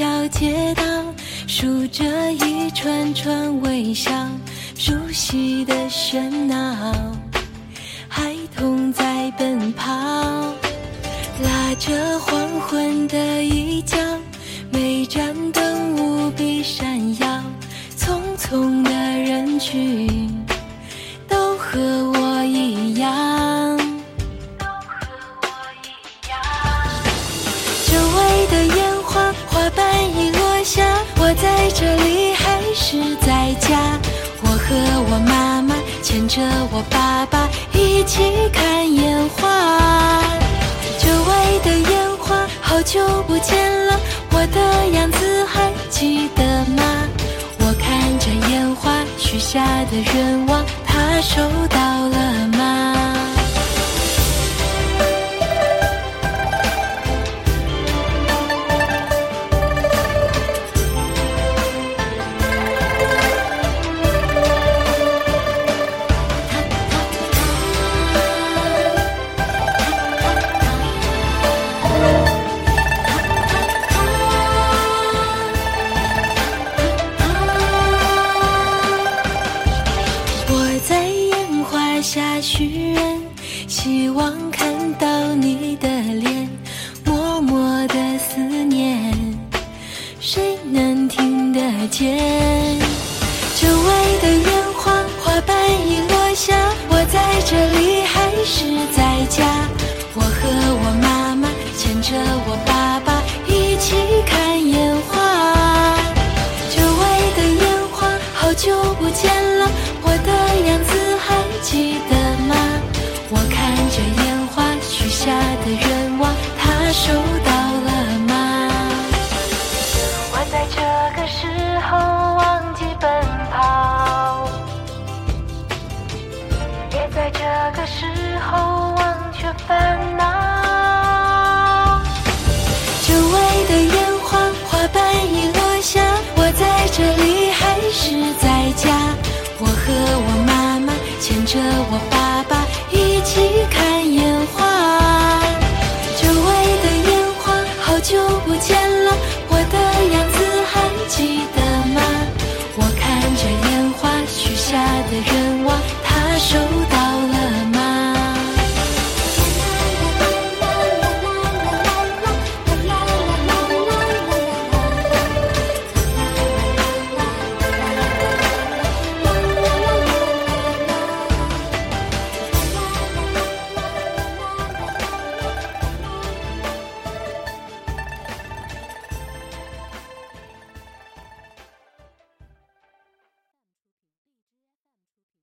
条街道，数着一串串微笑，熟悉的喧闹，孩童在奔跑，拉着黄昏的衣角，每盏灯无比闪耀，匆匆的人群都和一起看烟花。久违的烟花，好久不见了，我的样子还记得吗？我看着烟花许下的愿望，听得见？久违的烟花，花瓣已落下，我在这里这个时候忘却烦恼。